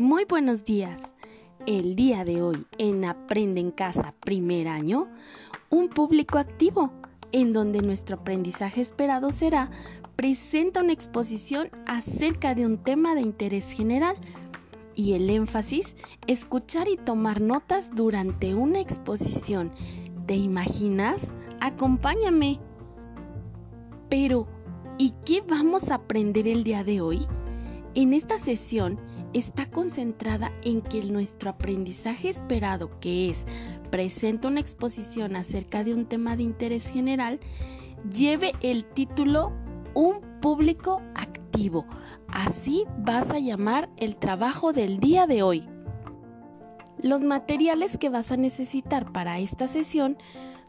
Muy buenos días. El día de hoy en Aprende en Casa primer año, un público activo, en donde nuestro aprendizaje esperado será presenta una exposición acerca de un tema de interés general y el énfasis, escuchar y tomar notas durante una exposición. ¿Te imaginas? Acompáñame. Pero, ¿y qué vamos a aprender el día de hoy? En esta sesión está concentrada en que nuestro aprendizaje esperado, que es presenta una exposición acerca de un tema de interés general, lleve el título Un público activo. Así vas a llamar el trabajo del día de hoy. Los materiales que vas a necesitar para esta sesión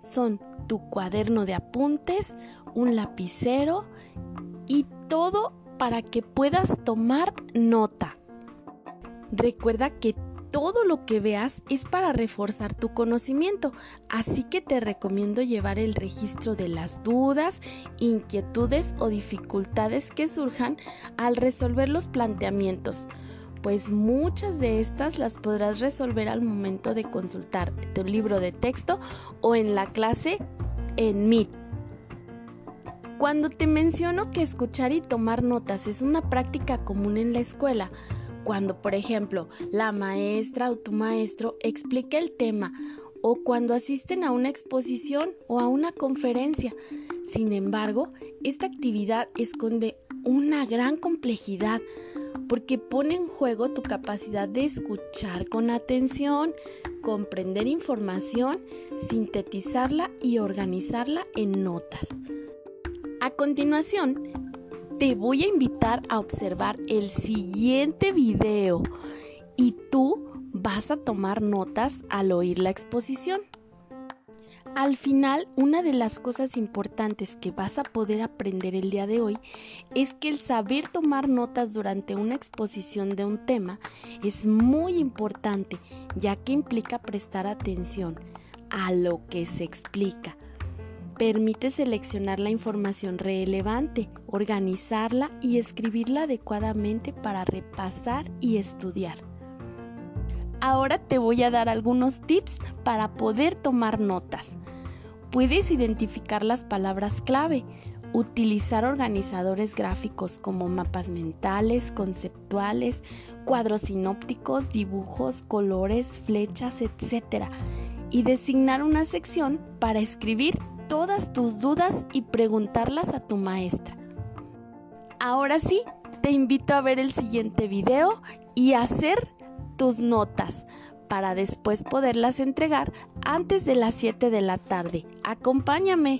son tu cuaderno de apuntes, un lapicero y todo para que puedas tomar nota. Recuerda que todo lo que veas es para reforzar tu conocimiento, así que te recomiendo llevar el registro de las dudas, inquietudes o dificultades que surjan al resolver los planteamientos, pues muchas de estas las podrás resolver al momento de consultar tu libro de texto o en la clase en Meet. Cuando te menciono que escuchar y tomar notas es una práctica común en la escuela, cuando, por ejemplo, la maestra o tu maestro explica el tema o cuando asisten a una exposición o a una conferencia. Sin embargo, esta actividad esconde una gran complejidad porque pone en juego tu capacidad de escuchar con atención, comprender información, sintetizarla y organizarla en notas. A continuación, te voy a invitar a observar el siguiente video y tú vas a tomar notas al oír la exposición. Al final, una de las cosas importantes que vas a poder aprender el día de hoy es que el saber tomar notas durante una exposición de un tema es muy importante, ya que implica prestar atención a lo que se explica, Permite seleccionar la información relevante, organizarla y escribirla adecuadamente para repasar y estudiar. Ahora te voy a dar algunos tips para poder tomar notas. Puedes identificar las palabras clave, utilizar organizadores gráficos como mapas mentales, conceptuales, cuadros sinópticos, dibujos, colores, flechas, etc. Y designar una sección para escribir todas tus dudas y preguntarlas a tu maestra. Ahora sí, te invito a ver el siguiente video y hacer tus notas para después poderlas entregar antes de las 7 de la tarde. Acompáñame.